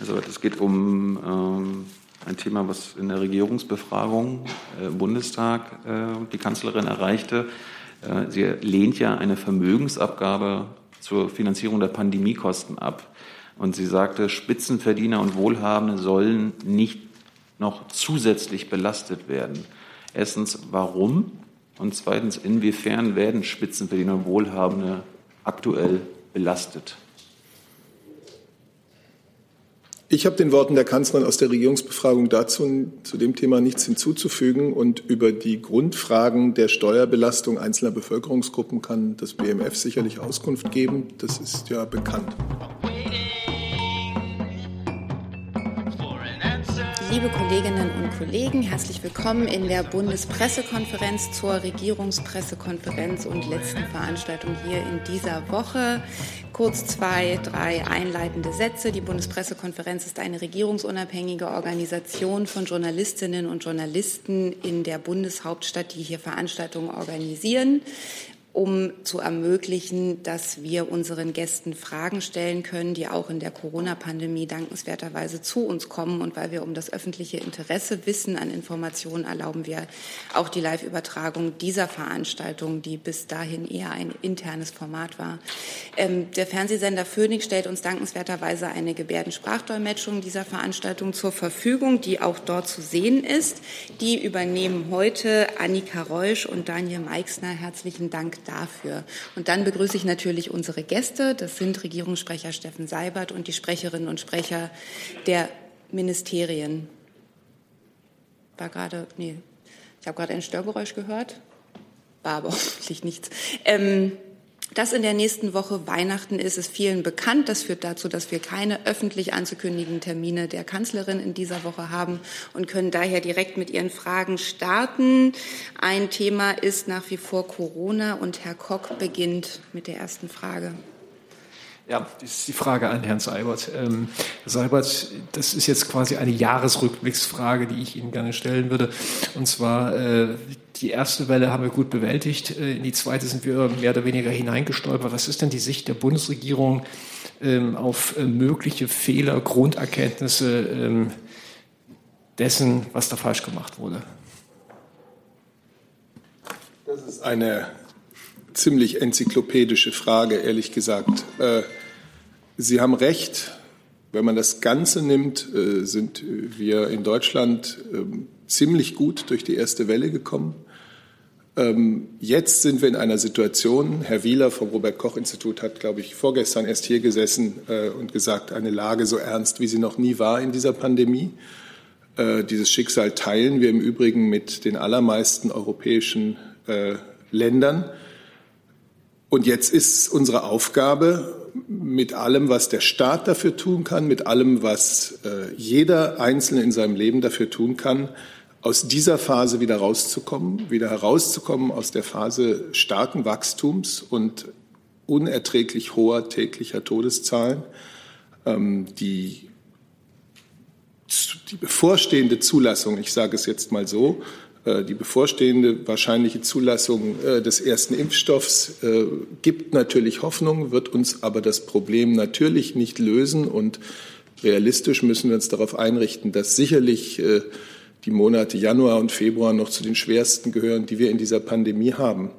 Also es geht um ähm, ein Thema, was in der Regierungsbefragung äh, im Bundestag äh, die Kanzlerin erreichte. Äh, sie lehnt ja eine Vermögensabgabe zur Finanzierung der Pandemiekosten ab. Und sie sagte, Spitzenverdiener und Wohlhabende sollen nicht noch zusätzlich belastet werden. Erstens, warum? Und zweitens, inwiefern werden Spitzenverdiener und Wohlhabende aktuell belastet? Ich habe den Worten der Kanzlerin aus der Regierungsbefragung dazu zu dem Thema nichts hinzuzufügen. Und über die Grundfragen der Steuerbelastung einzelner Bevölkerungsgruppen kann das BMF sicherlich Auskunft geben. Das ist ja bekannt. Liebe Kolleginnen und Kollegen, herzlich willkommen in der Bundespressekonferenz zur Regierungspressekonferenz und letzten Veranstaltung hier in dieser Woche. Kurz zwei, drei einleitende Sätze. Die Bundespressekonferenz ist eine regierungsunabhängige Organisation von Journalistinnen und Journalisten in der Bundeshauptstadt, die hier Veranstaltungen organisieren um zu ermöglichen, dass wir unseren Gästen Fragen stellen können, die auch in der Corona-Pandemie dankenswerterweise zu uns kommen. Und weil wir um das öffentliche Interesse wissen an Informationen, erlauben wir auch die Live-Übertragung dieser Veranstaltung, die bis dahin eher ein internes Format war. Ähm, der Fernsehsender Phoenix stellt uns dankenswerterweise eine Gebärdensprachdolmetschung dieser Veranstaltung zur Verfügung, die auch dort zu sehen ist. Die übernehmen heute Annika Reusch und Daniel Meixner. Herzlichen Dank dafür. Und dann begrüße ich natürlich unsere Gäste. Das sind Regierungssprecher Steffen Seibert und die Sprecherinnen und Sprecher der Ministerien. War gerade, nee, ich habe gerade ein Störgeräusch gehört. War aber hoffentlich nichts. Ähm, dass in der nächsten Woche Weihnachten ist, ist vielen bekannt. Das führt dazu, dass wir keine öffentlich anzukündigenden Termine der Kanzlerin in dieser Woche haben und können daher direkt mit Ihren Fragen starten. Ein Thema ist nach wie vor Corona und Herr Koch beginnt mit der ersten Frage. Ja, das ist die Frage an Herrn Seibert. Ähm, Herr Seibert, das ist jetzt quasi eine Jahresrückblicksfrage, die ich Ihnen gerne stellen würde. Und zwar, äh, die erste Welle haben wir gut bewältigt, äh, in die zweite sind wir mehr oder weniger hineingestolpert. Was ist denn die Sicht der Bundesregierung ähm, auf äh, mögliche Fehler, Grunderkenntnisse ähm, dessen, was da falsch gemacht wurde? Das ist eine ziemlich enzyklopädische Frage, ehrlich gesagt. Äh, Sie haben recht. Wenn man das Ganze nimmt, sind wir in Deutschland ähm, ziemlich gut durch die erste Welle gekommen. Ähm, jetzt sind wir in einer Situation, Herr Wieler vom Robert Koch Institut hat, glaube ich, vorgestern erst hier gesessen äh, und gesagt, eine Lage so ernst, wie sie noch nie war in dieser Pandemie. Dieses Schicksal teilen wir im Übrigen mit den allermeisten europäischen Ländern. Und jetzt ist unsere Aufgabe, mit allem, was der Staat dafür tun kann, mit allem, was äh, jeder Einzelne in seinem Leben dafür tun kann, aus dieser Phase wieder rauszukommen, wieder herauszukommen aus der Phase starken Wachstums und unerträglich hoher täglicher Todeszahlen. Ähm, die, die bevorstehende Zulassung, ich sage es jetzt mal so, die bevorstehende wahrscheinliche Zulassung äh, des ersten Impfstoffs äh, gibt natürlich Hoffnung, wird uns aber das Problem natürlich nicht lösen. Und realistisch müssen wir uns darauf einrichten, dass sicherlich die Monate Januar und Februar noch zu den schwersten gehören, die wir in dieser Pandemie haben.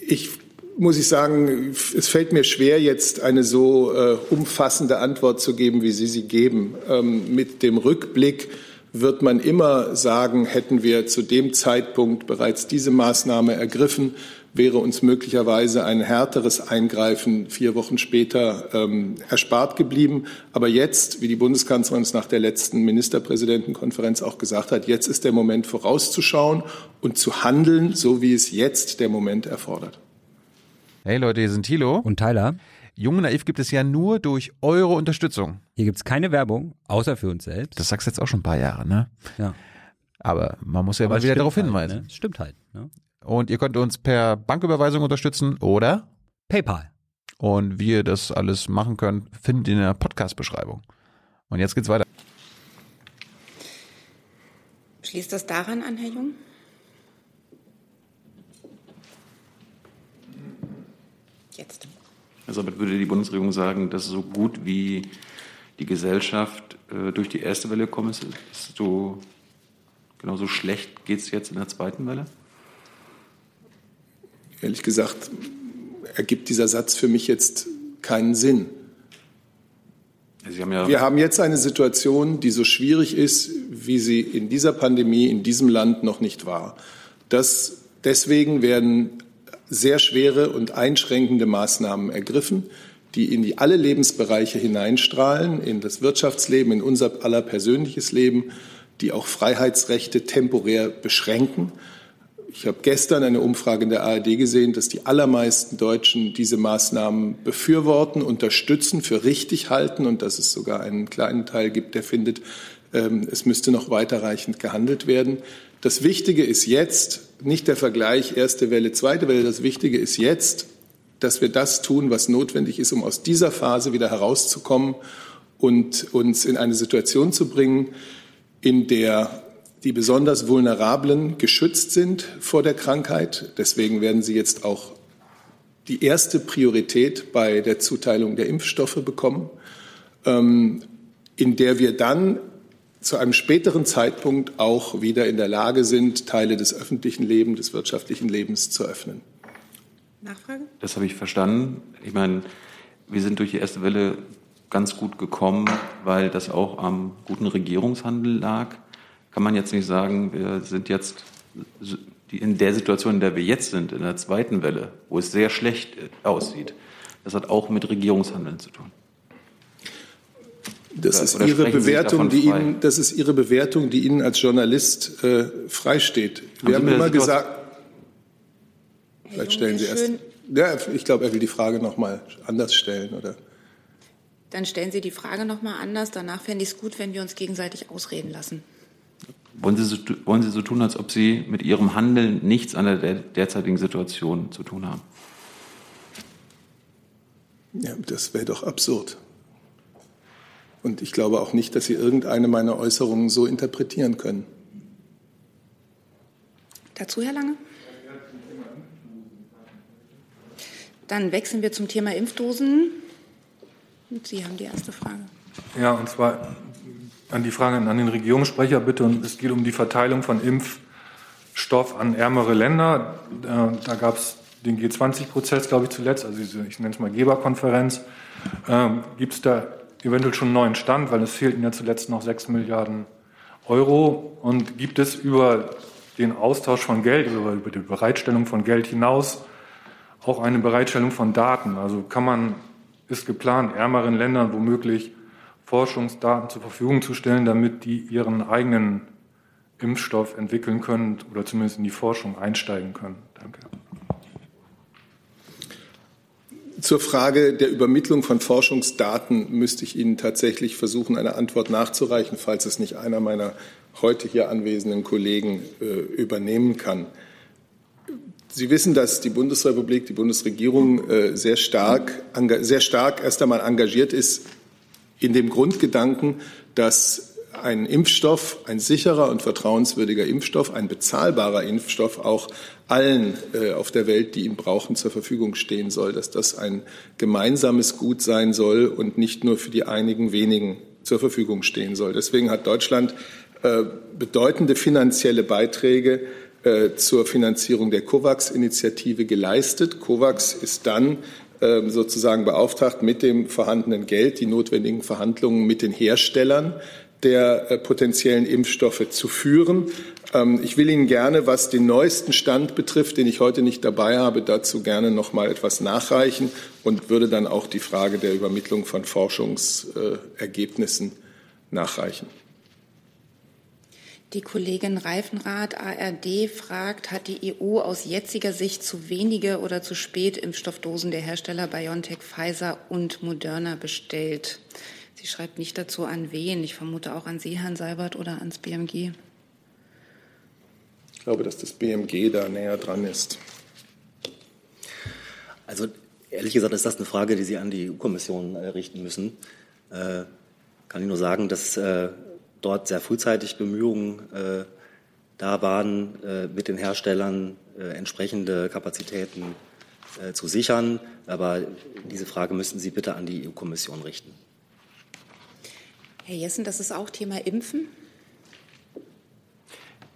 Ich muss ich sagen, es fällt mir schwer, jetzt eine so umfassende Antwort zu geben, wie Sie sie geben. Ähm, mit dem Rückblick wird man immer sagen, hätten wir zu dem Zeitpunkt bereits diese Maßnahme ergriffen, wäre uns möglicherweise ein härteres Eingreifen vier Wochen später ähm, erspart geblieben. Aber jetzt, wie die Bundeskanzlerin es nach der letzten Ministerpräsidentenkonferenz auch gesagt hat, jetzt ist der Moment vorauszuschauen und zu handeln, so wie es jetzt der Moment erfordert. Hey Leute, hier sind Thilo und Tyler. Jung und Naiv gibt es ja nur durch eure Unterstützung. Hier gibt es keine Werbung, außer für uns selbst. Das sagst du jetzt auch schon ein paar Jahre, ne? Ja. Aber man muss ja Aber mal wieder darauf halt, hinweisen. Ne? Stimmt halt. Ne? Und ihr könnt uns per Banküberweisung unterstützen oder PayPal. Und wie ihr das alles machen könnt, findet ihr in der Podcast-Beschreibung. Und jetzt geht's weiter. Schließt das daran an, Herr Jung? Jetzt. Also damit würde die Bundesregierung sagen, dass so gut wie die Gesellschaft äh, durch die erste Welle gekommen ist, ist so genauso schlecht geht es jetzt in der zweiten Welle? Ehrlich gesagt ergibt dieser Satz für mich jetzt keinen Sinn. Haben ja Wir haben jetzt eine Situation, die so schwierig ist, wie sie in dieser Pandemie in diesem Land noch nicht war. Das, deswegen werden sehr schwere und einschränkende Maßnahmen ergriffen, die in die alle Lebensbereiche hineinstrahlen, in das Wirtschaftsleben, in unser aller persönliches Leben, die auch Freiheitsrechte temporär beschränken. Ich habe gestern eine Umfrage in der ARD gesehen, dass die allermeisten Deutschen diese Maßnahmen befürworten, unterstützen, für richtig halten und dass es sogar einen kleinen Teil gibt, der findet, es müsste noch weiterreichend gehandelt werden. Das Wichtige ist jetzt, nicht der Vergleich erste Welle, zweite Welle, das Wichtige ist jetzt, dass wir das tun, was notwendig ist, um aus dieser Phase wieder herauszukommen und uns in eine Situation zu bringen, in der die besonders Vulnerablen geschützt sind vor der Krankheit. Deswegen werden sie jetzt auch die erste Priorität bei der Zuteilung der Impfstoffe bekommen, ähm, in der wir dann zu einem späteren Zeitpunkt auch wieder in der Lage sind, Teile des öffentlichen Lebens, des wirtschaftlichen Lebens zu öffnen. Nachfrage? Das habe ich verstanden. Ich meine, wir sind durch die erste Welle ganz gut gekommen, weil das auch am guten Regierungshandel lag kann man jetzt nicht sagen, wir sind jetzt in der Situation, in der wir jetzt sind, in der zweiten Welle, wo es sehr schlecht aussieht. Das hat auch mit Regierungshandeln zu tun. Das ist, Ihre Bewertung, die Ihnen, das ist Ihre Bewertung, die Ihnen als Journalist äh, freisteht. Wir haben, haben immer gesagt, vielleicht stellen Sie erst. Ja, ich glaube, er will die Frage noch mal anders stellen, oder? Dann stellen Sie die Frage noch mal anders. Danach fände ich es gut, wenn wir uns gegenseitig ausreden lassen. Wollen Sie, so, wollen Sie so tun, als ob Sie mit Ihrem Handeln nichts an der derzeitigen Situation zu tun haben? Ja, das wäre doch absurd. Und ich glaube auch nicht, dass Sie irgendeine meiner Äußerungen so interpretieren können. Dazu, Herr Lange? Dann wechseln wir zum Thema Impfdosen. Sie haben die erste Frage. Ja, und zwar an die Frage an den Regierungssprecher bitte. Und es geht um die Verteilung von Impfstoff an ärmere Länder. Äh, da gab es den G20-Prozess, glaube ich, zuletzt, also diese, ich nenne es mal Geberkonferenz. Ähm, Gibt es da eventuell schon einen neuen Stand, weil es fehlten ja zuletzt noch sechs Milliarden Euro. Und gibt es über den Austausch von Geld, über, über die Bereitstellung von Geld hinaus auch eine Bereitstellung von Daten? Also kann man, ist geplant, ärmeren Ländern womöglich Forschungsdaten zur Verfügung zu stellen, damit die ihren eigenen Impfstoff entwickeln können oder zumindest in die Forschung einsteigen können. Danke. Zur Frage der Übermittlung von Forschungsdaten müsste ich Ihnen tatsächlich versuchen, eine Antwort nachzureichen, falls es nicht einer meiner heute hier anwesenden Kollegen äh, übernehmen kann. Sie wissen, dass die Bundesrepublik, die Bundesregierung äh, sehr stark, sehr stark erst einmal engagiert ist in dem Grundgedanken, dass ein Impfstoff, ein sicherer und vertrauenswürdiger Impfstoff, ein bezahlbarer Impfstoff auch allen äh, auf der Welt, die ihn brauchen, zur Verfügung stehen soll, dass das ein gemeinsames Gut sein soll und nicht nur für die einigen wenigen zur Verfügung stehen soll. Deswegen hat Deutschland äh, bedeutende finanzielle Beiträge äh, zur Finanzierung der COVAX-Initiative geleistet. COVAX ist dann ähm, sozusagen beauftragt, mit dem vorhandenen Geld die notwendigen Verhandlungen mit den Herstellern der äh, potenziellen Impfstoffe zu führen. Ähm, ich will Ihnen gerne, was den neuesten Stand betrifft, den ich heute nicht dabei habe, dazu gerne noch mal etwas nachreichen und würde dann auch die Frage der Übermittlung von Forschungsergebnissen nachreichen. Die Kollegin Reifenrath ARD fragt, hat die EU aus jetziger Sicht zu wenige oder zu spät Impfstoffdosen der Hersteller BioNTech, Pfizer und Moderna bestellt? Sie schreibt nicht dazu an wen. Ich vermute auch an Sie, Herrn Seibert, oder ans BMG. Ich glaube, dass das BMG da näher dran ist. Also ehrlich gesagt ist das eine Frage, die Sie an die EU-Kommission äh, richten müssen. Äh, kann ich nur sagen, dass äh, dort sehr frühzeitig Bemühungen äh, da waren, äh, mit den Herstellern äh, entsprechende Kapazitäten äh, zu sichern. Aber diese Frage müssten Sie bitte an die EU-Kommission richten. Herr Jessen, das ist auch Thema Impfen.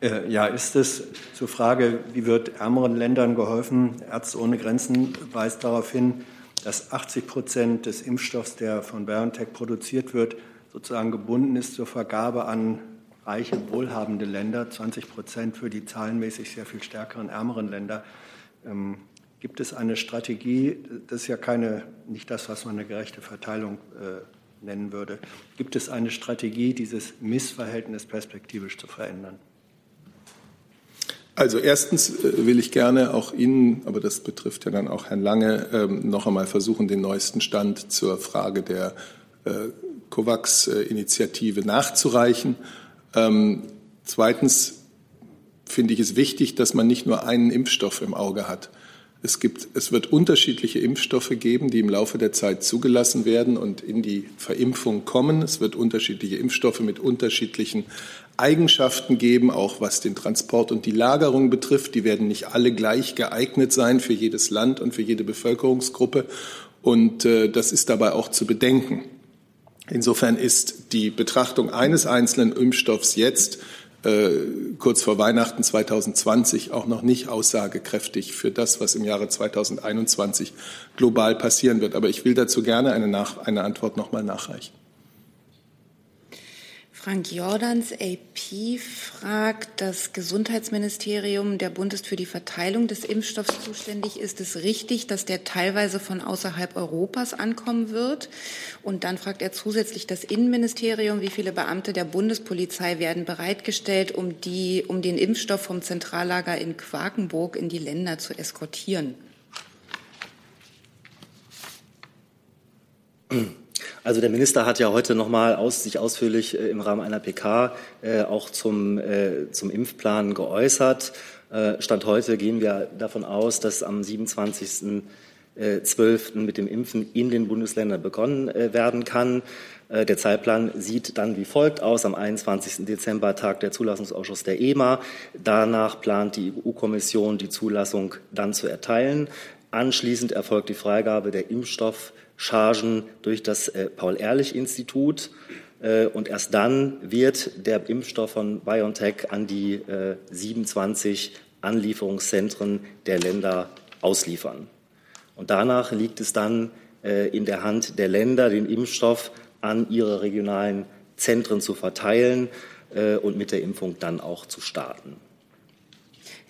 Äh, ja, ist es zur Frage, wie wird ärmeren Ländern geholfen? Ärzte ohne Grenzen weist darauf hin, dass 80 Prozent des Impfstoffs, der von BioNTech produziert wird, sozusagen gebunden ist zur Vergabe an reiche, wohlhabende Länder, 20 Prozent für die zahlenmäßig sehr viel stärkeren, ärmeren Länder. Ähm, gibt es eine Strategie, das ist ja keine, nicht das, was man eine gerechte Verteilung äh, nennen würde, gibt es eine Strategie, dieses Missverhältnis perspektivisch zu verändern? Also erstens äh, will ich gerne auch Ihnen, aber das betrifft ja dann auch Herrn Lange, ähm, noch einmal versuchen, den neuesten Stand zur Frage der äh, COVAX-Initiative nachzureichen. Ähm, zweitens finde ich es wichtig, dass man nicht nur einen Impfstoff im Auge hat. Es, gibt, es wird unterschiedliche Impfstoffe geben, die im Laufe der Zeit zugelassen werden und in die Verimpfung kommen. Es wird unterschiedliche Impfstoffe mit unterschiedlichen Eigenschaften geben, auch was den Transport und die Lagerung betrifft. Die werden nicht alle gleich geeignet sein für jedes Land und für jede Bevölkerungsgruppe. Und äh, das ist dabei auch zu bedenken. Insofern ist die Betrachtung eines einzelnen Impfstoffs jetzt kurz vor Weihnachten 2020 auch noch nicht aussagekräftig für das, was im Jahre 2021 global passieren wird. Aber ich will dazu gerne eine, Nach eine Antwort noch mal nachreichen. Frank Jordans, AP, fragt, das Gesundheitsministerium der Bund ist für die Verteilung des Impfstoffs zuständig. Ist es richtig, dass der teilweise von außerhalb Europas ankommen wird? Und dann fragt er zusätzlich das Innenministerium, wie viele Beamte der Bundespolizei werden bereitgestellt, um, die, um den Impfstoff vom Zentrallager in Quakenburg in die Länder zu eskortieren? Also der Minister hat ja heute nochmal aus, sich ausführlich äh, im Rahmen einer PK äh, auch zum, äh, zum Impfplan geäußert. Äh, Stand heute gehen wir davon aus, dass am 27.12. Äh, mit dem Impfen in den Bundesländern begonnen äh, werden kann. Der Zeitplan sieht dann wie folgt aus. Am 21. Dezember tagt der Zulassungsausschuss der EMA. Danach plant die EU-Kommission, die Zulassung dann zu erteilen. Anschließend erfolgt die Freigabe der Impfstoff Chargen durch das äh, Paul-Ehrlich-Institut. Äh, und erst dann wird der Impfstoff von BioNTech an die äh, 27 Anlieferungszentren der Länder ausliefern. Und danach liegt es dann äh, in der Hand der Länder, den Impfstoff an ihre regionalen Zentren zu verteilen äh, und mit der Impfung dann auch zu starten.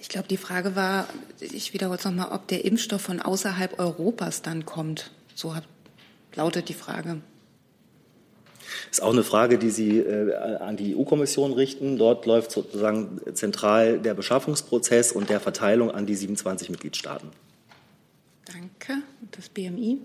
Ich glaube, die Frage war, ich wiederhole es nochmal, ob der Impfstoff von außerhalb Europas dann kommt. So hat lautet die Frage. Das ist auch eine Frage, die Sie äh, an die EU-Kommission richten. Dort läuft sozusagen zentral der Beschaffungsprozess und der Verteilung an die 27 Mitgliedstaaten. Danke. Und das BMI?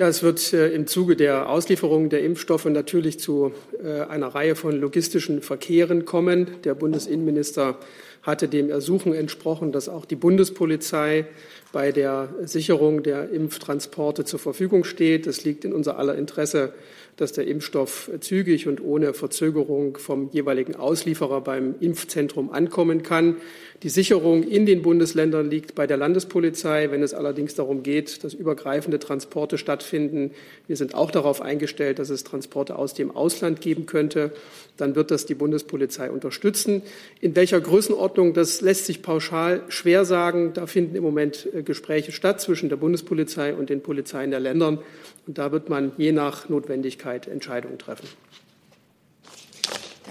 Ja, es wird äh, im Zuge der Auslieferung der Impfstoffe natürlich zu äh, einer Reihe von logistischen Verkehren kommen. Der Bundesinnenminister hatte dem Ersuchen entsprochen, dass auch die Bundespolizei bei der Sicherung der Impftransporte zur Verfügung steht. Es liegt in unser aller Interesse, dass der Impfstoff zügig und ohne Verzögerung vom jeweiligen Auslieferer beim Impfzentrum ankommen kann. Die Sicherung in den Bundesländern liegt bei der Landespolizei. Wenn es allerdings darum geht, dass übergreifende Transporte stattfinden, wir sind auch darauf eingestellt, dass es Transporte aus dem Ausland geben könnte, dann wird das die Bundespolizei unterstützen. In welcher Größenordnung, das lässt sich pauschal schwer sagen. Da finden im Moment äh, Gespräche statt zwischen der Bundespolizei und den Polizeien der Ländern. Und da wird man je nach Notwendigkeit Entscheidungen treffen.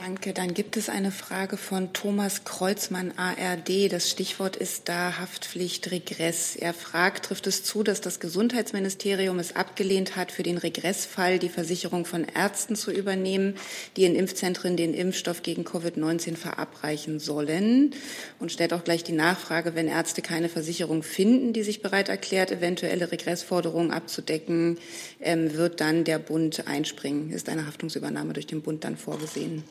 Danke. Dann gibt es eine Frage von Thomas Kreuzmann, ARD. Das Stichwort ist da Haftpflicht Regress. Er fragt, trifft es zu, dass das Gesundheitsministerium es abgelehnt hat, für den Regressfall die Versicherung von Ärzten zu übernehmen, die in Impfzentren den Impfstoff gegen Covid-19 verabreichen sollen? Und stellt auch gleich die Nachfrage, wenn Ärzte keine Versicherung finden, die sich bereit erklärt, eventuelle Regressforderungen abzudecken, ähm, wird dann der Bund einspringen? Ist eine Haftungsübernahme durch den Bund dann vorgesehen?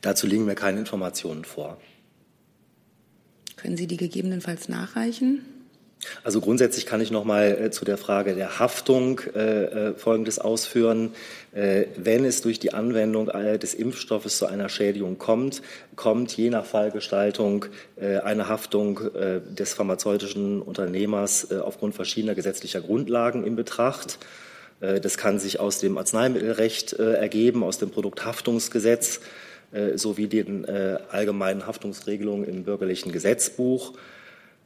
Dazu liegen mir keine Informationen vor. Können Sie die gegebenenfalls nachreichen? Also grundsätzlich kann ich noch mal äh, zu der Frage der Haftung äh, äh Folgendes ausführen. Äh, wenn es durch die Anwendung äh, des Impfstoffes zu einer Schädigung kommt, kommt je nach Fallgestaltung äh, eine Haftung des pharmazeutischen Unternehmers aufgrund verschiedener gesetzlicher Grundlagen in Betracht. Äh, das kann sich aus dem Arzneimittelrecht äh, ergeben, aus dem Produkthaftungsgesetz äh, sowie den allgemeinen Haftungsregelungen im bürgerlichen Gesetzbuch.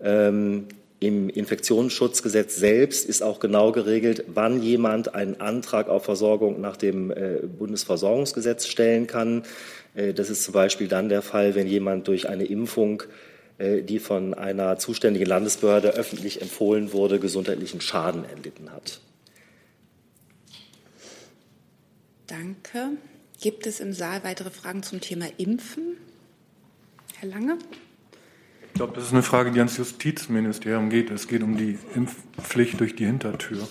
Ähm, Im Infektionsschutzgesetz selbst ist auch genau geregelt, wann jemand einen Antrag auf Versorgung nach dem Bundesversorgungsgesetz stellen kann. Das ist zum Beispiel dann der Fall, wenn jemand durch eine Impfung, die von einer zuständigen Landesbehörde öffentlich empfohlen wurde, gesundheitlichen Schaden erlitten hat. Danke. Gibt es im Saal weitere Fragen zum Thema Impfen? Herr Lange? Ich glaube, das ist eine Frage, die ans Justizministerium geht. Es geht um die Impfpflicht durch die Hintertür.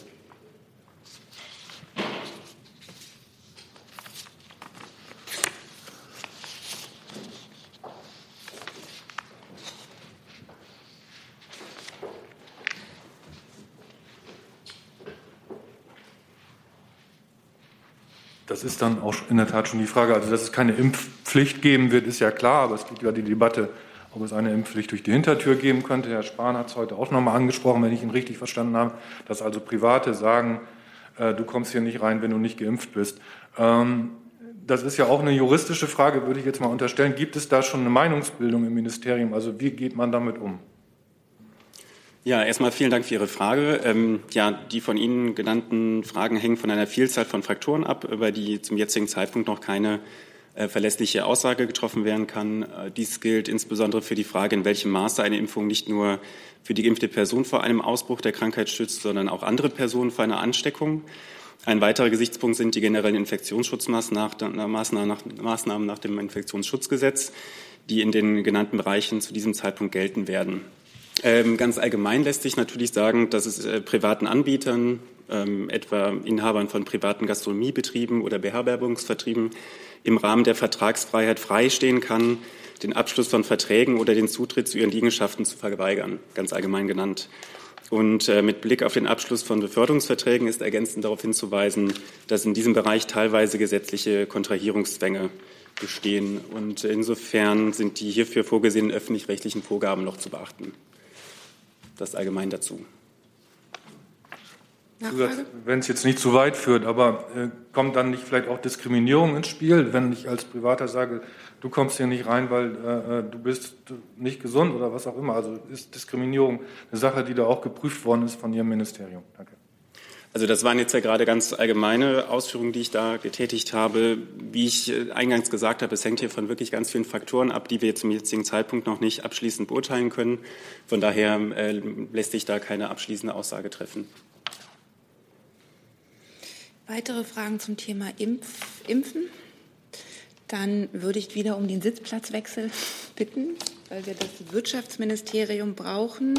Das ist dann auch in der Tat schon die Frage. Also, dass es keine Impfpflicht geben wird, ist ja klar, aber es gibt ja die Debatte, ob es eine Impfpflicht durch die Hintertür geben könnte. Herr Spahn hat es heute auch noch mal angesprochen, wenn ich ihn richtig verstanden habe, dass also Private sagen, äh, du kommst hier nicht rein, wenn du nicht geimpft bist. Ähm, das ist ja auch eine juristische Frage, würde ich jetzt mal unterstellen. Gibt es da schon eine Meinungsbildung im Ministerium? Also wie geht man damit um? Ja, erstmal vielen Dank für Ihre Frage. Ähm, ja, die von Ihnen genannten Fragen hängen von einer Vielzahl von Faktoren ab, über die zum jetzigen Zeitpunkt noch keine äh, verlässliche Aussage getroffen werden kann. Äh, dies gilt insbesondere für die Frage, in welchem Maße eine Impfung nicht nur für die geimpfte Person vor einem Ausbruch der Krankheit schützt, sondern auch andere Personen vor einer Ansteckung. Ein weiterer Gesichtspunkt sind die generellen Infektionsschutzmaßnahmen nach, Maßnahmen nach dem Infektionsschutzgesetz, die in den genannten Bereichen zu diesem Zeitpunkt gelten werden. Ähm, ganz allgemein lässt sich natürlich sagen, dass es äh, privaten Anbietern, ähm, etwa Inhabern von privaten Gastronomiebetrieben oder Beherbergungsvertrieben, im Rahmen der Vertragsfreiheit freistehen kann, den Abschluss von Verträgen oder den Zutritt zu ihren Liegenschaften zu verweigern, ganz allgemein genannt. Und äh, mit Blick auf den Abschluss von Beförderungsverträgen ist ergänzend darauf hinzuweisen, dass in diesem Bereich teilweise gesetzliche Kontrahierungszwänge bestehen. Und insofern sind die hierfür vorgesehenen öffentlich-rechtlichen Vorgaben noch zu beachten das allgemein dazu. Wenn es jetzt nicht zu weit führt, aber äh, kommt dann nicht vielleicht auch Diskriminierung ins Spiel, wenn ich als Privater sage, du kommst hier nicht rein, weil äh, äh du bist nicht gesund oder was auch immer. Also ist Diskriminierung eine Sache, die da auch geprüft worden ist von Ihrem Ministerium. Danke. Also das waren jetzt ja gerade ganz allgemeine Ausführungen, die ich da getätigt habe. Wie ich äh, eingangs gesagt habe, es hängt hier von wirklich ganz vielen Faktoren ab, die wir zum jetzigen Zeitpunkt noch nicht abschließend beurteilen können. Von daher äh, lässt sich da keine abschließende Aussage treffen. Weitere Fragen zum Thema Impf Impfen? Dann würde ich wieder um den Sitzplatzwechsel bitten, weil wir das Wirtschaftsministerium brauchen.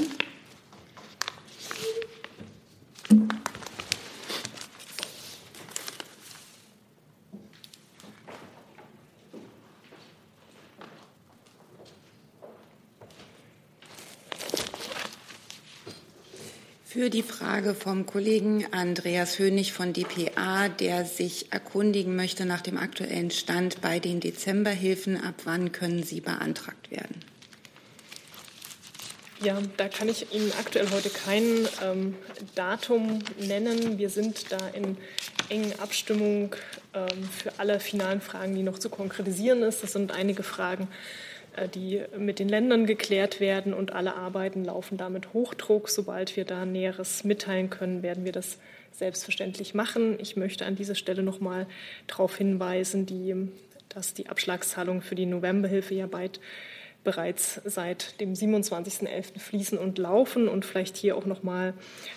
Für die Frage vom Kollegen Andreas Hönig von dpa, der sich erkundigen möchte nach dem aktuellen Stand bei den Dezemberhilfen, ab wann können sie beantragt werden? Ja, da kann ich Ihnen aktuell heute kein ähm, Datum nennen. Wir sind da in engen Abstimmung ähm, für alle finalen Fragen, die noch zu konkretisieren ist. Das sind einige Fragen die mit den Ländern geklärt werden und alle Arbeiten laufen damit Hochdruck. Sobald wir da Näheres mitteilen können, werden wir das selbstverständlich machen. Ich möchte an dieser Stelle noch mal darauf hinweisen, die, dass die Abschlagszahlungen für die Novemberhilfe ja bald bereits seit dem 27.11. fließen und laufen und vielleicht hier auch noch mal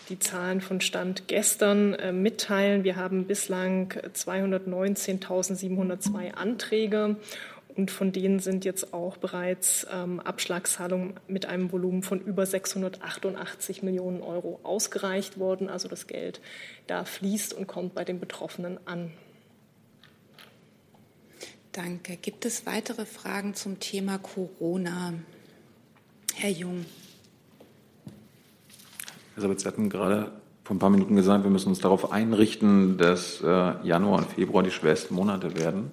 die Zahlen von Stand gestern äh, mitteilen. Wir haben bislang 219.702 Anträge und von denen sind jetzt auch bereits ähm, Abschlagszahlungen mit einem Volumen von über 688 Millionen Euro ausgereicht worden. Also das Geld da fließt und kommt bei den Betroffenen an. Danke. Gibt es weitere Fragen zum Thema Corona? Herr Jung. Herr Sabitz, Sie hatten gerade vor ein paar Minuten gesagt, wir müssen uns darauf einrichten, dass äh, Januar und Februar die schwersten Monate werden.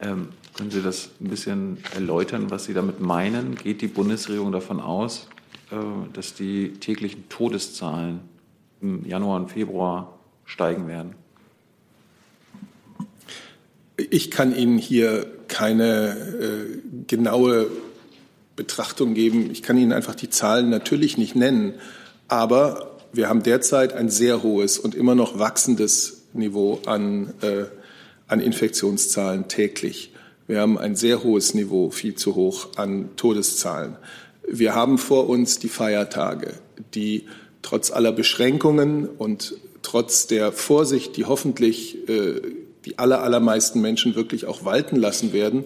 Ähm, können Sie das ein bisschen erläutern, was Sie damit meinen? Geht die Bundesregierung davon aus, äh, dass die täglichen Todeszahlen im Januar und Februar steigen werden? Ich kann Ihnen hier keine äh, genaue Betrachtung geben. Ich kann Ihnen einfach die Zahlen natürlich nicht nennen. Aber wir haben derzeit ein sehr hohes und immer noch wachsendes Niveau an, äh, an Infektionszahlen täglich. Wir haben ein sehr hohes Niveau, viel zu hoch an Todeszahlen. Wir haben vor uns die Feiertage, die trotz aller Beschränkungen und trotz der Vorsicht, die hoffentlich äh, die aller, allermeisten Menschen wirklich auch walten lassen werden,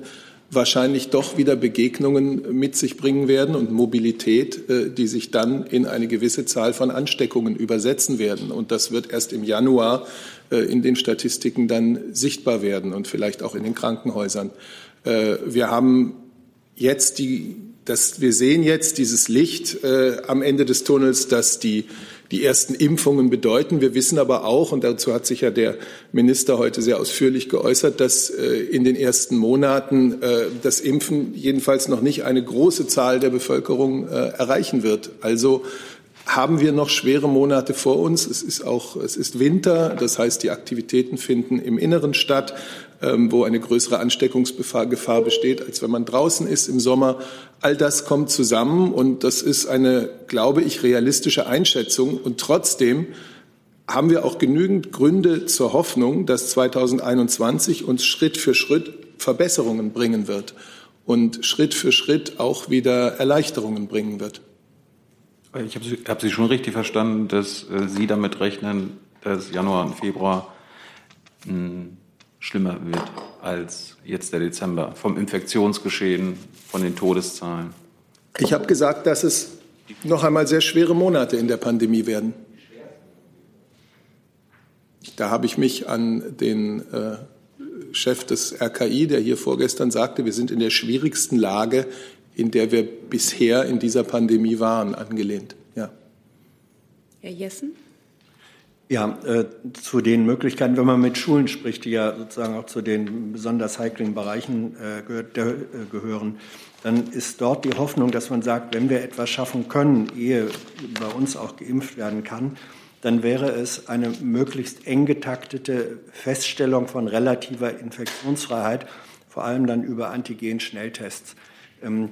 wahrscheinlich doch wieder Begegnungen mit sich bringen werden und Mobilität, äh, die sich dann in eine gewisse Zahl von Ansteckungen übersetzen werden. Und das wird erst im Januar äh, in den Statistiken dann sichtbar werden und vielleicht auch in den Krankenhäusern. Äh, wir haben jetzt die, das, wir sehen jetzt dieses Licht am Ende des Tunnels, dass die die ersten Impfungen bedeuten. Wir wissen aber auch, und dazu hat sich ja der Minister heute sehr ausführlich geäußert, dass äh, in den ersten Monaten äh, das Impfen jedenfalls noch nicht eine große Zahl der Bevölkerung äh, erreichen wird. Also haben wir noch schwere Monate vor uns. Es ist auch, es ist Winter. Das heißt, die Aktivitäten finden im Inneren statt, wo eine größere Ansteckungsgefahr besteht, als wenn man draußen ist im Sommer. All das kommt zusammen und das ist eine, glaube ich, realistische Einschätzung. Und trotzdem haben wir auch genügend Gründe zur Hoffnung, dass 2021 uns Schritt für Schritt Verbesserungen bringen wird und Schritt für Schritt auch wieder Erleichterungen bringen wird. Ich habe Sie, hab Sie schon richtig verstanden, dass äh, Sie damit rechnen, dass Januar und Februar hm, schlimmer wird als jetzt der Dezember vom Infektionsgeschehen, von den Todeszahlen. Ich habe gesagt, dass es noch einmal sehr schwere Monate in der Pandemie werden. Da habe ich mich an den äh, Chef des RKI, der hier vorgestern sagte, wir sind in der schwierigsten Lage in der wir bisher in dieser Pandemie waren, angelehnt. Ja. Herr Jessen? Ja, äh, zu den Möglichkeiten, wenn man mit Schulen spricht, die ja sozusagen auch zu den besonders heiklen Bereichen äh, gehört, der, äh, gehören, dann ist dort die Hoffnung, dass man sagt, wenn wir etwas schaffen können, ehe bei uns auch geimpft werden kann, dann wäre es eine möglichst eng getaktete Feststellung von relativer Infektionsfreiheit, vor allem dann über Antigen-Schnelltests. Ähm,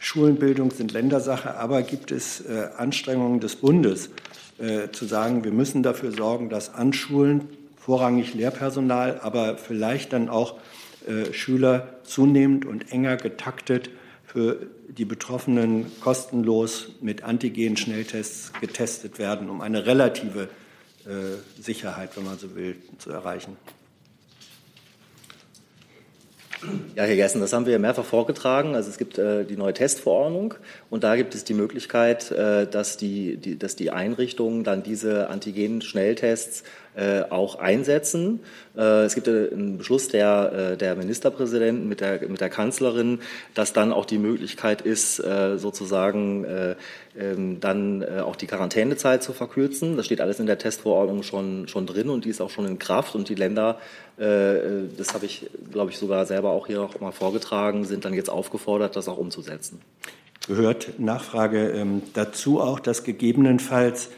Schulenbildung sind Ländersache, aber gibt es äh, Anstrengungen des Bundes äh, zu sagen, wir müssen dafür sorgen, dass an Schulen vorrangig Lehrpersonal, aber vielleicht dann auch äh, Schüler zunehmend und enger getaktet für die Betroffenen kostenlos mit Antigen-Schnelltests getestet werden, um eine relative äh, Sicherheit, wenn man so will, zu erreichen. Ja, Herr Gessen, das haben wir mehrfach vorgetragen. Also es gibt äh, die neue Testverordnung und da gibt es die Möglichkeit, äh, dass, die, die, dass die Einrichtungen dann diese Antigen-Schnelltests äh, auch einsetzen. Äh, es gibt äh, einen Beschluss der, der Ministerpräsidenten mit der, mit der Kanzlerin, dass dann auch die Möglichkeit ist, sozusagen ähm, dann auch die Quarantänezeit zu verkürzen. Das steht alles in der Testverordnung schon, schon drin und die ist auch schon in Kraft. Und die Länder, das habe ich, glaube ich, sogar selber auch hier noch mal vorgetragen, sind dann jetzt aufgefordert, das auch umzusetzen. Gehört Nachfrage ähm, dazu auch, dass gegebenenfalls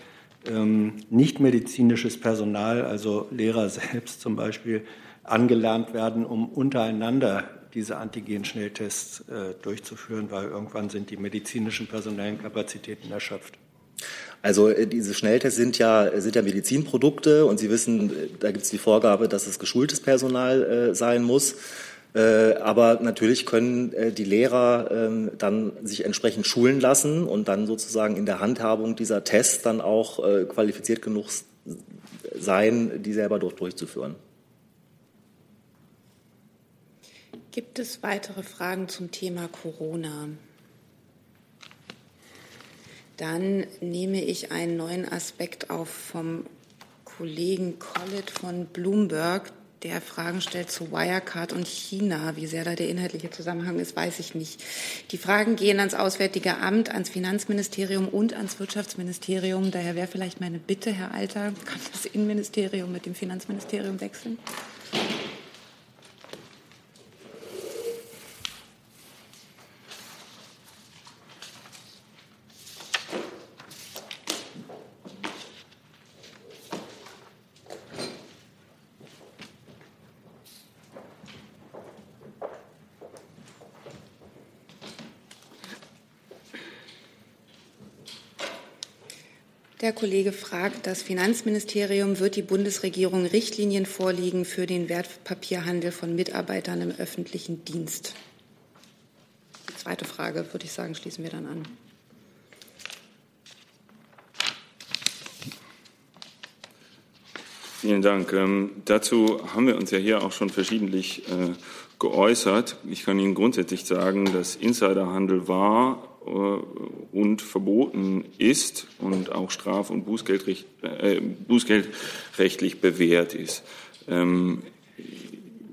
nichtmedizinisches Personal, also Lehrer selbst zum Beispiel, angelernt werden, um untereinander diese Antigen-Schnelltests äh, durchzuführen, weil irgendwann sind die medizinischen personellen Kapazitäten erschöpft. Also äh, diese Schnelltests sind ja, sind ja Medizinprodukte und Sie wissen, äh, da gibt es die Vorgabe, dass es geschultes Personal äh, sein muss. Äh, aber natürlich können äh, die Lehrer ähm, dann sich entsprechend schulen lassen und dann sozusagen in der Handhabung dieser Tests dann auch äh, qualifiziert genug sein, die selber dort durchzuführen. Gibt es weitere Fragen zum Thema Corona? Dann nehme ich einen neuen Aspekt auf vom Kollegen Collett von Bloomberg der Fragen stellt zu Wirecard und China. Wie sehr da der inhaltliche Zusammenhang ist, weiß ich nicht. Die Fragen gehen ans Auswärtige Amt, ans Finanzministerium und ans Wirtschaftsministerium. Daher wäre vielleicht meine Bitte, Herr Alter, kann das Innenministerium mit dem Finanzministerium wechseln? Der Kollege fragt, das Finanzministerium wird die Bundesregierung Richtlinien vorlegen für den Wertpapierhandel von Mitarbeitern im öffentlichen Dienst. Die zweite Frage, würde ich sagen, schließen wir dann an. Vielen Dank. Ähm, dazu haben wir uns ja hier auch schon verschiedentlich äh, geäußert. Ich kann Ihnen grundsätzlich sagen, dass Insiderhandel war und verboten ist und auch straf- und Bußgeldrecht, äh, bußgeldrechtlich bewährt ist. Ähm,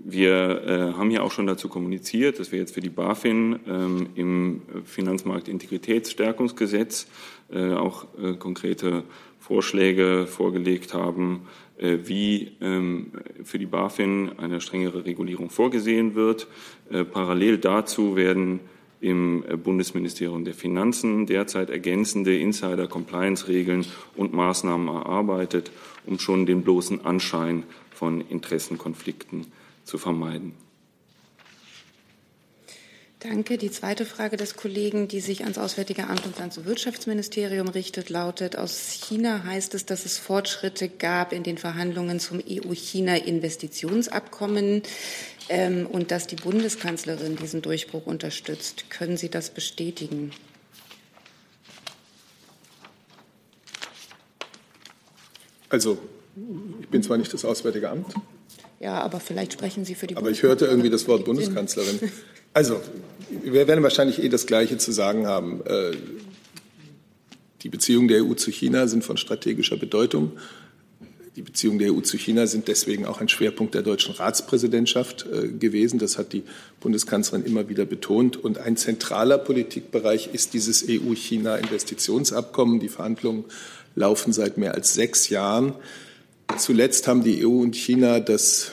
wir äh, haben ja auch schon dazu kommuniziert, dass wir jetzt für die BaFin ähm, im Finanzmarktintegritätsstärkungsgesetz äh, auch äh, konkrete Vorschläge vorgelegt haben, äh, wie ähm, für die BaFin eine strengere Regulierung vorgesehen wird. Äh, parallel dazu werden im Bundesministerium der Finanzen derzeit ergänzende Insider-Compliance-Regeln und Maßnahmen erarbeitet, um schon den bloßen Anschein von Interessenkonflikten zu vermeiden. Danke. Die zweite Frage des Kollegen, die sich ans Auswärtige Amt und ans Wirtschaftsministerium richtet, lautet, aus China heißt es, dass es Fortschritte gab in den Verhandlungen zum EU-China-Investitionsabkommen ähm, und dass die Bundeskanzlerin diesen Durchbruch unterstützt. Können Sie das bestätigen? Also, ich bin zwar nicht das Auswärtige Amt. Ja, aber vielleicht sprechen Sie für die Aber ich hörte irgendwie das Wort Bundeskanzlerin. Also, wir werden wahrscheinlich eh das Gleiche zu sagen haben. Äh, die Beziehungen der EU zu China sind von strategischer Bedeutung. Die Beziehungen der EU zu China sind deswegen auch ein Schwerpunkt der deutschen Ratspräsidentschaft äh, gewesen. Das hat die Bundeskanzlerin immer wieder betont. Und ein zentraler Politikbereich ist dieses EU-China-Investitionsabkommen. Die Verhandlungen laufen seit mehr als sechs Jahren. Zuletzt haben die EU und China das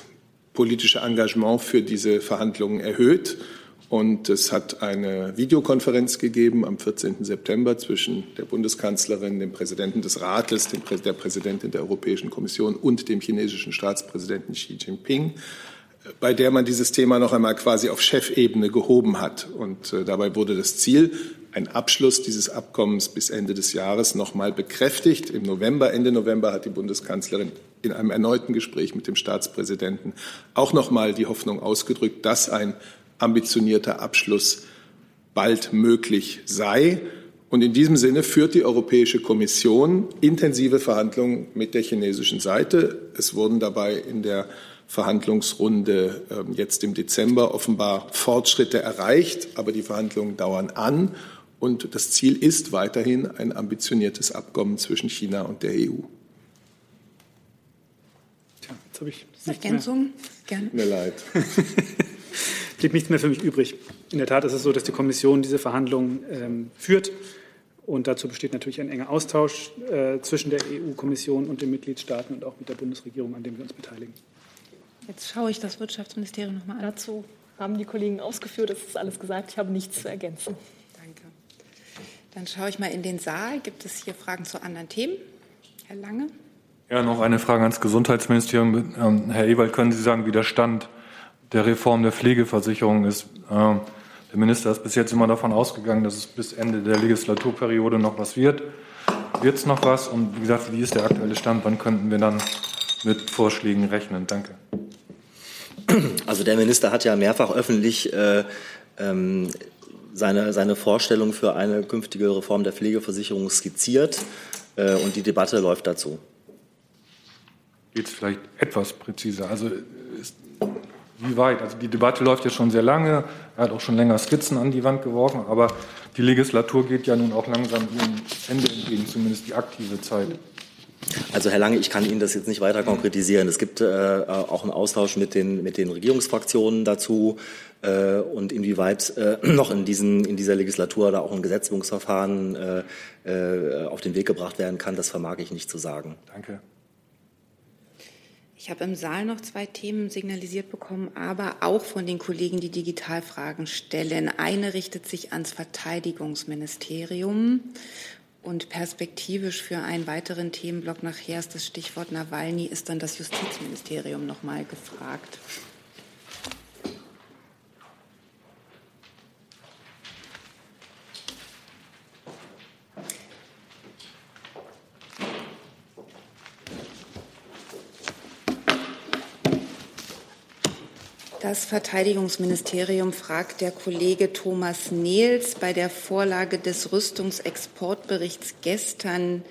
politische Engagement für diese Verhandlungen erhöht. Und es hat eine Videokonferenz gegeben am 14. September zwischen der Bundeskanzlerin, dem Präsidenten des Rates, dem, der Präsidentin der Europäischen Kommission und dem chinesischen Staatspräsidenten Xi Jinping, bei der man dieses Thema noch einmal quasi auf Chefebene gehoben hat. Und äh, dabei wurde das Ziel, ein Abschluss dieses Abkommens bis Ende des Jahres noch einmal bekräftigt. Im November, Ende November hat die Bundeskanzlerin in einem erneuten Gespräch mit dem Staatspräsidenten auch noch einmal die Hoffnung ausgedrückt, dass ein ambitionierter Abschluss bald möglich sei. Und in diesem Sinne führt die Europäische Kommission intensive Verhandlungen mit der chinesischen Seite. Es wurden dabei in der Verhandlungsrunde ähm, jetzt im Dezember offenbar Fortschritte erreicht, aber die Verhandlungen dauern an. Und das Ziel ist weiterhin ein ambitioniertes Abkommen zwischen China und der EU. Tja, jetzt habe ich Ergänzung? Gerne. Mir leid. blieb nichts mehr für mich übrig. In der Tat ist es so, dass die Kommission diese Verhandlungen ähm, führt. Und dazu besteht natürlich ein enger Austausch äh, zwischen der EU-Kommission und den Mitgliedstaaten und auch mit der Bundesregierung, an dem wir uns beteiligen. Jetzt schaue ich das Wirtschaftsministerium noch mal an. Dazu haben die Kollegen ausgeführt, es ist alles gesagt. Ich habe nichts zu ergänzen. Danke. Dann schaue ich mal in den Saal. Gibt es hier Fragen zu anderen Themen? Herr Lange? Ja, noch eine Frage ans Gesundheitsministerium. Ähm, Herr Ewald, können Sie sagen, wie der Stand der Reform der Pflegeversicherung ist. Ähm, der Minister ist bis jetzt immer davon ausgegangen, dass es bis Ende der Legislaturperiode noch was wird. Wird es noch was? Und wie gesagt, wie ist der aktuelle Stand? Wann könnten wir dann mit Vorschlägen rechnen? Danke. Also der Minister hat ja mehrfach öffentlich äh, ähm, seine, seine Vorstellung für eine künftige Reform der Pflegeversicherung skizziert äh, und die Debatte läuft dazu. Geht es vielleicht etwas präziser? Also ist, wie weit? Also die Debatte läuft ja schon sehr lange. Er hat auch schon länger Skizzen an die Wand geworfen, aber die Legislatur geht ja nun auch langsam ihrem Ende entgegen, zumindest die aktive Zeit. Also Herr Lange, ich kann Ihnen das jetzt nicht weiter konkretisieren. Es gibt äh, auch einen Austausch mit den, mit den Regierungsfraktionen dazu äh, und inwieweit äh, noch in, diesen, in dieser Legislatur da auch ein Gesetzgebungsverfahren äh, äh, auf den Weg gebracht werden kann, das vermag ich nicht zu sagen. Danke. Ich habe im Saal noch zwei Themen signalisiert bekommen, aber auch von den Kollegen, die Digitalfragen stellen. Eine richtet sich ans Verteidigungsministerium und perspektivisch für einen weiteren Themenblock nachher ist das Stichwort Nawalny, ist dann das Justizministerium noch mal gefragt. Das Verteidigungsministerium fragt der Kollege Thomas Nehls bei der Vorlage des Rüstungsexportberichts gestern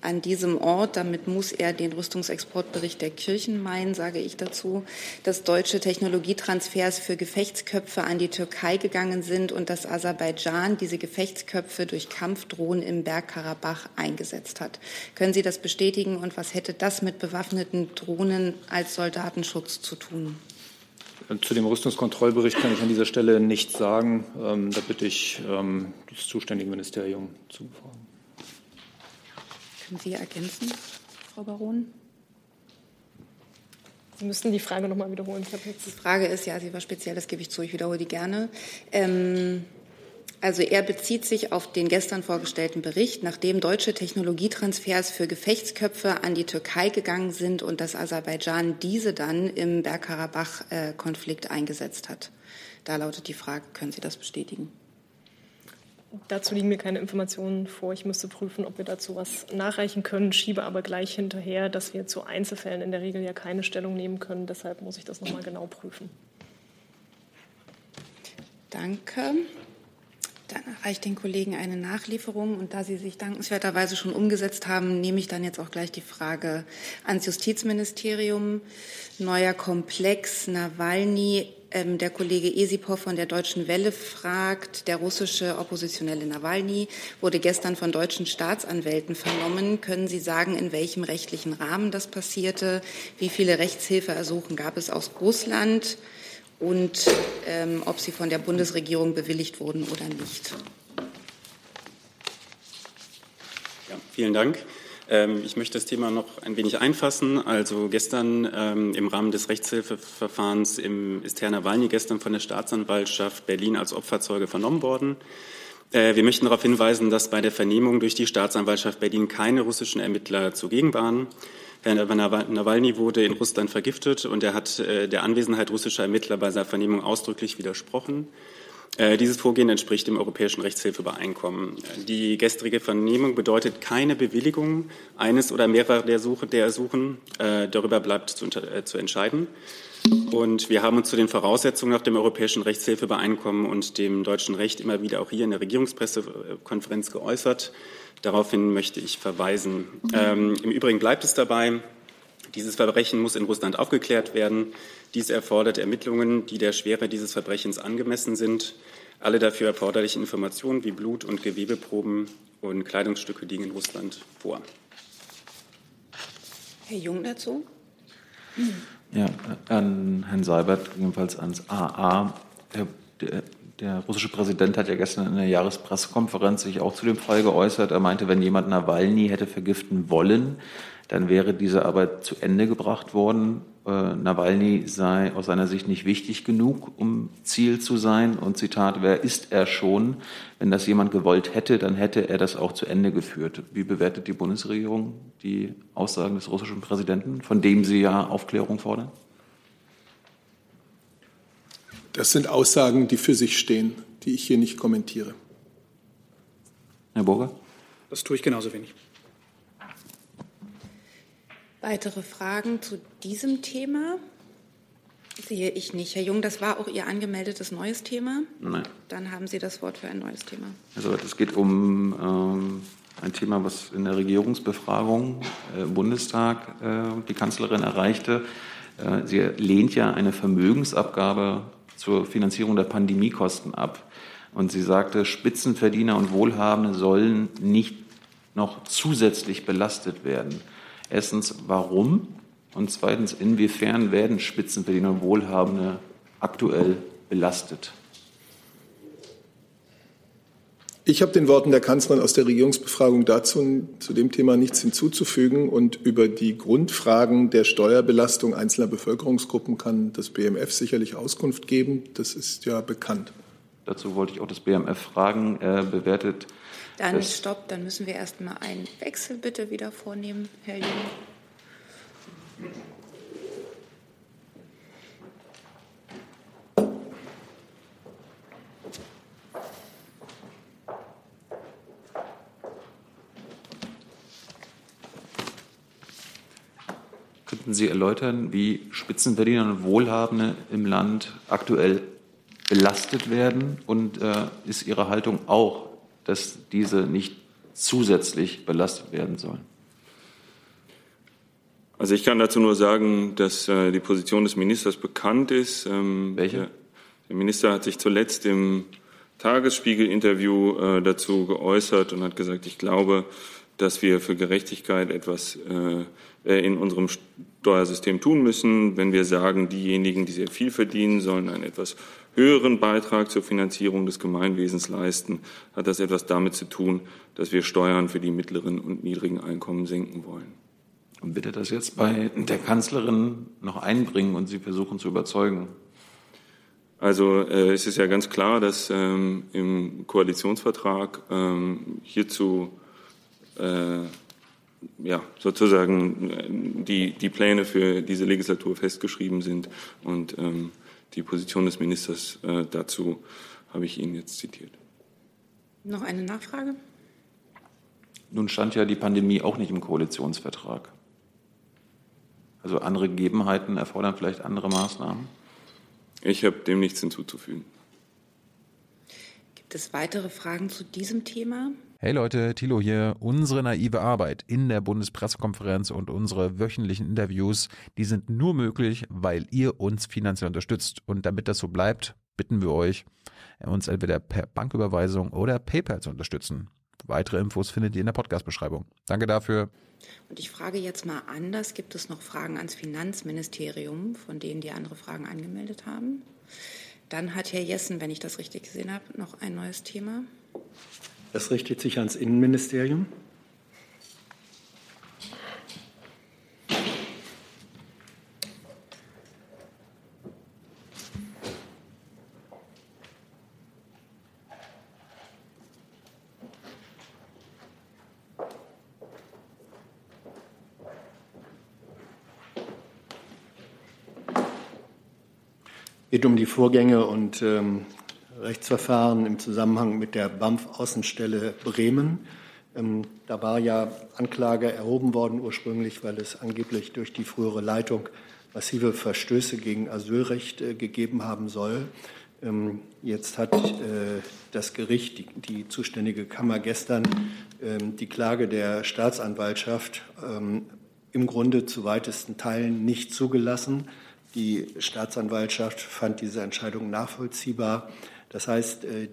an diesem Ort. Damit muss er den Rüstungsexportbericht der Kirchen meinen, sage ich dazu, dass deutsche Technologietransfers für Gefechtsköpfe an die Türkei gegangen sind und dass Aserbaidschan diese Gefechtsköpfe durch Kampfdrohnen im Bergkarabach eingesetzt hat. Können Sie das bestätigen und was hätte das mit bewaffneten Drohnen als Soldatenschutz zu tun? Zu dem Rüstungskontrollbericht kann ich an dieser Stelle nichts sagen. Ähm, da bitte ich ähm, das zuständige Ministerium zu befragen. Können Sie ergänzen, Frau Baron? Sie müssten die Frage noch mal wiederholen. die Frage ist, ja, sie war speziell, das gebe ich zu, ich wiederhole die gerne. Ähm, also er bezieht sich auf den gestern vorgestellten Bericht, nachdem deutsche Technologietransfers für Gefechtsköpfe an die Türkei gegangen sind und dass Aserbaidschan diese dann im Bergkarabach-Konflikt eingesetzt hat. Da lautet die Frage, können Sie das bestätigen? Dazu liegen mir keine Informationen vor. Ich müsste prüfen, ob wir dazu was nachreichen können, schiebe aber gleich hinterher, dass wir zu Einzelfällen in der Regel ja keine Stellung nehmen können. Deshalb muss ich das noch mal genau prüfen. Danke. Dann erreicht den Kollegen eine Nachlieferung. Und da Sie sich dankenswerterweise schon umgesetzt haben, nehme ich dann jetzt auch gleich die Frage ans Justizministerium. Neuer Komplex Nawalny ähm, der Kollege Esipov von der Deutschen Welle fragt, der russische Oppositionelle Nawalny wurde gestern von deutschen Staatsanwälten vernommen. Können Sie sagen, in welchem rechtlichen Rahmen das passierte? Wie viele Rechtshilfeersuchen gab es aus Russland? Und ähm, ob sie von der Bundesregierung bewilligt wurden oder nicht? Ja, vielen Dank. Ähm, ich möchte das Thema noch ein wenig einfassen. Also gestern ähm, im Rahmen des Rechtshilfeverfahrens im, ist Herr Nawalny gestern von der Staatsanwaltschaft Berlin als Opferzeuge vernommen worden. Äh, wir möchten darauf hinweisen, dass bei der Vernehmung durch die Staatsanwaltschaft Berlin keine russischen Ermittler zugegen waren. Herr Nawalny wurde in Russland vergiftet und er hat äh, der Anwesenheit russischer Ermittler bei seiner Vernehmung ausdrücklich widersprochen. Äh, dieses Vorgehen entspricht dem Europäischen Rechtshilfeübereinkommen. Die gestrige Vernehmung bedeutet keine Bewilligung eines oder mehrerer der, Suche, der Ersuchen. Äh, darüber bleibt zu, zu entscheiden. Und wir haben uns zu den Voraussetzungen nach dem Europäischen Rechtshilfeübereinkommen und dem deutschen Recht immer wieder auch hier in der Regierungspressekonferenz geäußert. Daraufhin möchte ich verweisen. Ähm, Im Übrigen bleibt es dabei, dieses Verbrechen muss in Russland aufgeklärt werden. Dies erfordert Ermittlungen, die der Schwere dieses Verbrechens angemessen sind. Alle dafür erforderlichen Informationen wie Blut- und Gewebeproben und Kleidungsstücke liegen in Russland vor. Herr Jung dazu? Ja, an Herrn Seibert, jedenfalls ans AA. Der, der, russische Präsident hat ja gestern in der Jahrespressekonferenz sich auch zu dem Fall geäußert. Er meinte, wenn jemand Nawalny hätte vergiften wollen, dann wäre diese Arbeit zu Ende gebracht worden. Äh, Nawalny sei aus seiner Sicht nicht wichtig genug, um Ziel zu sein. Und Zitat, wer ist er schon? Wenn das jemand gewollt hätte, dann hätte er das auch zu Ende geführt. Wie bewertet die Bundesregierung die Aussagen des russischen Präsidenten, von dem Sie ja Aufklärung fordern? Das sind Aussagen, die für sich stehen, die ich hier nicht kommentiere. Herr Burger? Das tue ich genauso wenig. Weitere Fragen zu diesem Thema sehe ich nicht. Herr Jung, das war auch Ihr angemeldetes neues Thema? Nein. Dann haben Sie das Wort für ein neues Thema. Also es geht um ähm, ein Thema, was in der Regierungsbefragung äh, im Bundestag äh, die Kanzlerin erreichte. Äh, sie lehnt ja eine Vermögensabgabe zur Finanzierung der Pandemiekosten ab. Und sie sagte, Spitzenverdiener und Wohlhabende sollen nicht noch zusätzlich belastet werden. Erstens, warum? Und zweitens, inwiefern werden Spitzenverdiener und Wohlhabende aktuell belastet? Ich habe den Worten der Kanzlerin aus der Regierungsbefragung dazu zu dem Thema nichts hinzuzufügen. Und über die Grundfragen der Steuerbelastung einzelner Bevölkerungsgruppen kann das BMF sicherlich Auskunft geben. Das ist ja bekannt. Dazu wollte ich auch das BMF fragen. Er bewertet dann stopp, dann müssen wir erstmal einen Wechsel bitte wieder vornehmen, Herr Jung. Könnten Sie erläutern, wie Spitzenverdiener und Wohlhabende im Land aktuell belastet werden? Und äh, ist Ihre Haltung auch, dass diese nicht zusätzlich belastet werden sollen? Also ich kann dazu nur sagen, dass äh, die Position des Ministers bekannt ist. Ähm, Welche? Der, der, Minister hat sich zuletzt im Tagesspiegel-Interview äh, dazu geäußert und hat gesagt, ich glaube, dass wir für Gerechtigkeit etwas äh, in unserem Steuersystem tun müssen, wenn wir sagen, diejenigen, die sehr viel verdienen, sollen einen etwas höheren Beitrag zur Finanzierung des Gemeinwesens leisten, hat das etwas damit zu tun, dass wir Steuern für die mittleren und niedrigen Einkommen senken wollen. Und bitte das jetzt bei der Kanzlerin noch einbringen und Sie versuchen zu überzeugen. Also äh, es ist ja ganz klar, dass ähm, im Koalitionsvertrag ähm, hierzu äh, ja, sozusagen die, die Pläne für diese Legislatur festgeschrieben sind. Und ähm, die Position des Ministers äh, dazu habe ich Ihnen jetzt zitiert. Noch eine Nachfrage? Nun stand ja die Pandemie auch nicht im Koalitionsvertrag. Also andere Gegebenheiten erfordern vielleicht andere Maßnahmen? Ich habe dem nichts hinzuzufügen. Gibt es weitere Fragen zu diesem Thema? Hey Leute, Thilo hier. Unsere naive Arbeit in der Bundespressekonferenz und unsere wöchentlichen Interviews, die sind nur möglich, weil ihr uns finanziell unterstützt. Und damit das so bleibt, bitten wir euch, uns entweder per Banküberweisung oder PayPal zu unterstützen. Weitere Infos findet ihr in der Podcast-Beschreibung. Danke dafür. Und ich frage jetzt mal anders, gibt es noch Fragen ans Finanzministerium, von denen die andere Fragen angemeldet haben? Dann hat Herr Jessen, wenn ich das richtig gesehen habe, noch ein neues Thema. Das richtet sich ans Innenministerium. geht um die Vorgänge und ähm, Rechtsverfahren im Zusammenhang mit der BAMF-Außenstelle Bremen. Ähm, da war ja Anklage erhoben worden ursprünglich, weil es angeblich durch die frühere Leitung massive Verstöße gegen Asylrecht äh, gegeben haben soll. Ähm, jetzt hat äh, das Gericht, die, die, zuständige Kammer gestern, ähm, die Klage der Staatsanwaltschaft ähm, im Grunde zu weitesten Teilen nicht zugelassen. Die Staatsanwaltschaft fand diese Entscheidung nachvollziehbar. Das heißt, äh,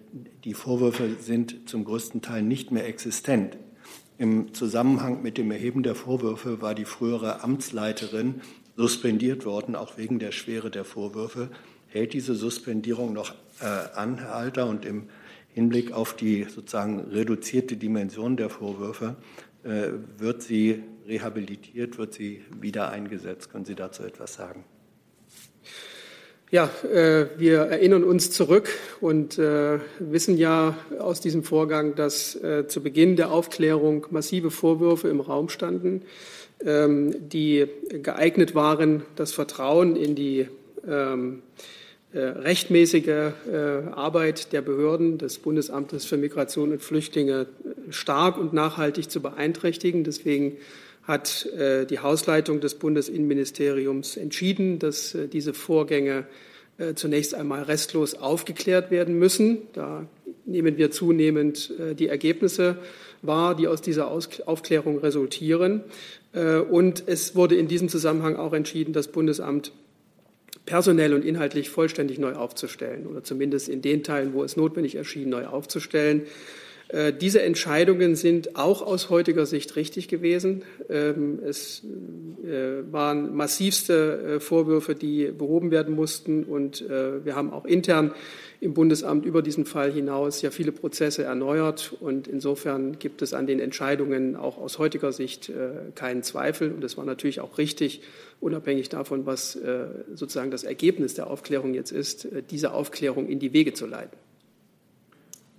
die Vorwürfe sind zum größten Teil nicht mehr existent. Im Zusammenhang mit dem Erheben der Vorwürfe war die frühere Amtsleiterin suspendiert worden, auch wegen der Schwere der Vorwürfe. Hält diese Suspendierung noch äh, an, Herr Alter? Und im Hinblick auf die sozusagen reduzierte Dimension der Vorwürfe, äh, wird sie rehabilitiert, wird sie wieder eingesetzt? Können Sie dazu etwas sagen? Ja, äh, wir erinnern uns zurück und äh, wissen ja aus diesem Vorgang, dass äh, zu Beginn der Aufklärung massive Vorwürfe im Raum standen, ähm, die geeignet waren, das Vertrauen in die ähm, äh, rechtmäßige Arbeit der Behörden des Bundesamtes für Migration und Flüchtlinge stark und nachhaltig zu beeinträchtigen. Deswegen hat äh, die Hausleitung des Bundesinnenministeriums entschieden, dass äh, diese Vorgänge äh, zunächst einmal restlos aufgeklärt werden müssen. Da nehmen wir zunehmend die Ergebnisse wahr, die aus dieser Aufklärung resultieren. Und es wurde in diesem Zusammenhang auch entschieden, das Bundesamt personell und inhaltlich vollständig neu aufzustellen oder zumindest in den Teilen, wo es notwendig erschien, neu aufzustellen. Äh, diese Entscheidungen sind auch aus heutiger Sicht richtig gewesen. Ähm, es äh, waren massivste äh, Vorwürfe, die behoben werden mussten. Und wir haben auch intern im Bundesamt über diesen Fall hinaus ja viele Prozesse erneuert. Und insofern gibt es an den Entscheidungen auch aus heutiger Sicht keinen Zweifel. Und es war natürlich auch richtig, unabhängig davon, was sozusagen das Ergebnis der Aufklärung jetzt ist, diese Aufklärung in die Wege zu leiten.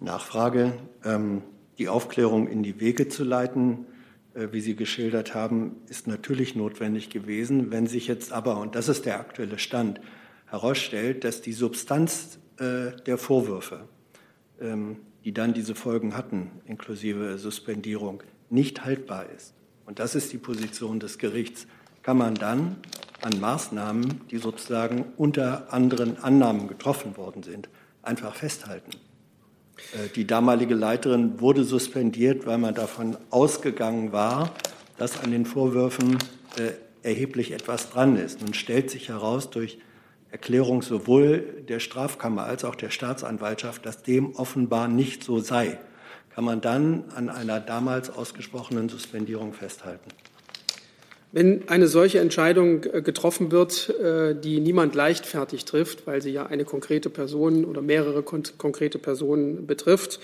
Nachfrage. Ähm, die Aufklärung in die Wege zu leiten, äh, wie Sie geschildert haben, ist natürlich notwendig gewesen. Wenn sich jetzt aber, und das ist der aktuelle Stand, herausstellt, dass die Substanz äh, der Vorwürfe, ähm, die dann diese Folgen hatten, inklusive Suspendierung, nicht haltbar ist, und das ist die Position des Gerichts, kann man dann an Maßnahmen, die sozusagen unter anderen Annahmen getroffen worden sind, einfach festhalten. Äh, die damalige Leiterin wurde suspendiert, weil man davon ausgegangen war, dass an den Vorwürfen äh, erheblich etwas dran ist. Nun stellt sich heraus durch Erklärung sowohl der Strafkammer als auch der Staatsanwaltschaft, dass dem offenbar nicht so sei. Kann man dann an einer damals ausgesprochenen Suspendierung festhalten? Wenn eine solche Entscheidung äh, getroffen wird, äh, die niemand leichtfertig trifft, weil sie ja eine konkrete Person oder mehrere konkrete Personen betrifft,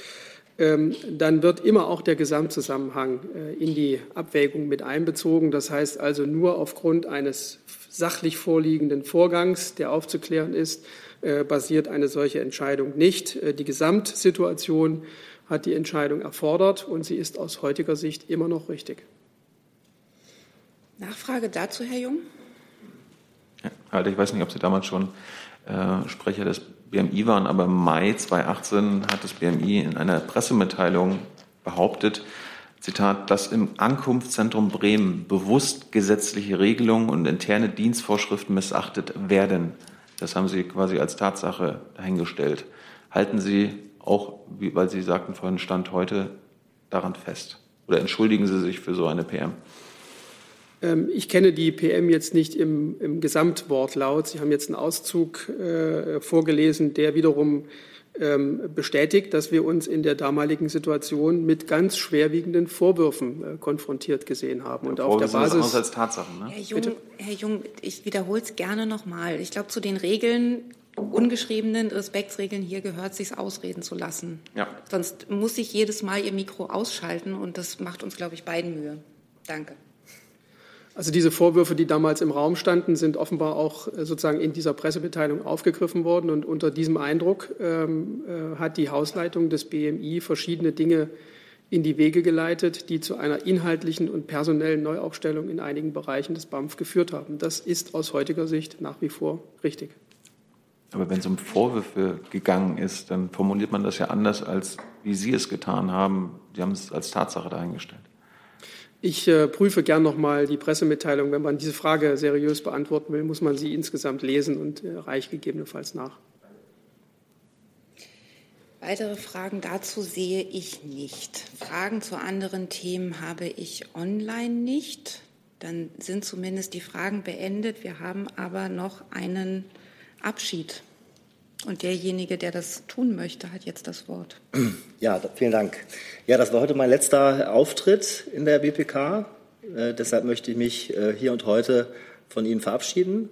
ähm, dann wird immer auch der Gesamtzusammenhang äh, in die Abwägung mit einbezogen. Das heißt also nur aufgrund eines sachlich vorliegenden Vorgangs, der aufzuklären ist, basiert eine solche Entscheidung nicht. Die Gesamtsituation hat die Entscheidung erfordert und sie ist aus heutiger Sicht immer noch richtig. Nachfrage dazu, Herr Jung? Ja, also ich weiß nicht, ob Sie damals schon äh, Sprecher des BMI waren, aber im Mai 2018 hat das BMI in einer Pressemitteilung behauptet, Zitat, dass im Ankunftszentrum Bremen bewusst gesetzliche Regelungen und interne Dienstvorschriften missachtet werden. Das haben Sie quasi als Tatsache dahingestellt. Halten Sie auch, weil Sie sagten vorhin Stand heute, daran fest? Oder entschuldigen Sie sich für so eine PM? Ähm, ich kenne die PM jetzt nicht im, im Gesamtwortlaut. Sie haben jetzt einen Auszug äh, vorgelesen, der wiederum ähm, bestätigt, dass wir uns in der damaligen Situation mit ganz schwerwiegenden Vorwürfen äh, konfrontiert gesehen haben. Und auf der Basis als Tatsachen. Ne? Herr, Jung, Herr Jung, ich wiederhole es gerne nochmal. Ich glaube, zu den Regeln ungeschriebenen Respektsregeln hier gehört, sich ausreden zu lassen. Ja. Sonst muss ich jedes Mal Ihr Mikro ausschalten und das macht uns, glaube ich, beiden Mühe. Danke. Also diese Vorwürfe, die damals im Raum standen, sind offenbar auch äh, sozusagen in dieser Pressemitteilung aufgegriffen worden. Und unter diesem Eindruck ähm, äh, hat die Hausleitung des BMI verschiedene Dinge in die Wege geleitet, die zu einer inhaltlichen und personellen Neuaufstellung in einigen Bereichen des BAMF geführt haben. Das ist aus heutiger Sicht nach wie vor richtig. Aber wenn es um Vorwürfe gegangen ist, dann formuliert man das ja anders, als wie Sie es getan haben. Sie haben es als Tatsache dahingestellt. Ich äh, prüfe gern nochmal die Pressemitteilung. Wenn man diese Frage seriös beantworten will, muss man sie insgesamt lesen und äh, reicht gegebenenfalls nach. Weitere Fragen dazu sehe ich nicht. Fragen zu anderen Themen habe ich online nicht. Dann sind zumindest die Fragen beendet. Wir haben aber noch einen Abschied. Und derjenige, der das tun möchte, hat jetzt das Wort. Ja, vielen Dank. Ja, das war heute mein letzter Auftritt in der BPK. Äh, deshalb möchte ich mich äh, hier und heute von Ihnen verabschieden.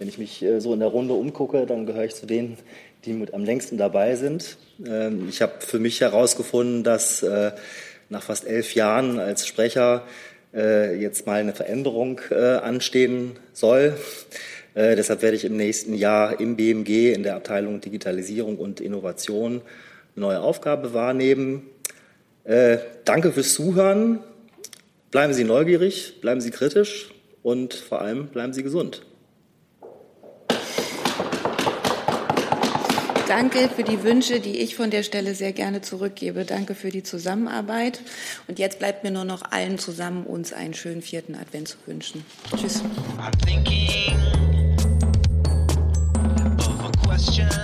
Wenn ich mich äh, so in der Runde umgucke, dann gehöre ich zu denen, die mit am längsten dabei sind. Ähm, ich habe für mich herausgefunden, dass äh, nach fast elf Jahren als Sprecher äh, jetzt mal eine Veränderung äh, anstehen soll. Äh, deshalb werde ich im nächsten Jahr im BMG in der Abteilung Digitalisierung und Innovation eine neue Aufgabe wahrnehmen. Äh, danke fürs Zuhören. Bleiben Sie neugierig, bleiben Sie kritisch und vor allem bleiben Sie gesund. Danke für die Wünsche, die ich von der Stelle sehr gerne zurückgebe. Danke für die Zusammenarbeit. Und jetzt bleibt mir nur noch allen zusammen uns einen schönen vierten Advent zu wünschen. Tschüss. question.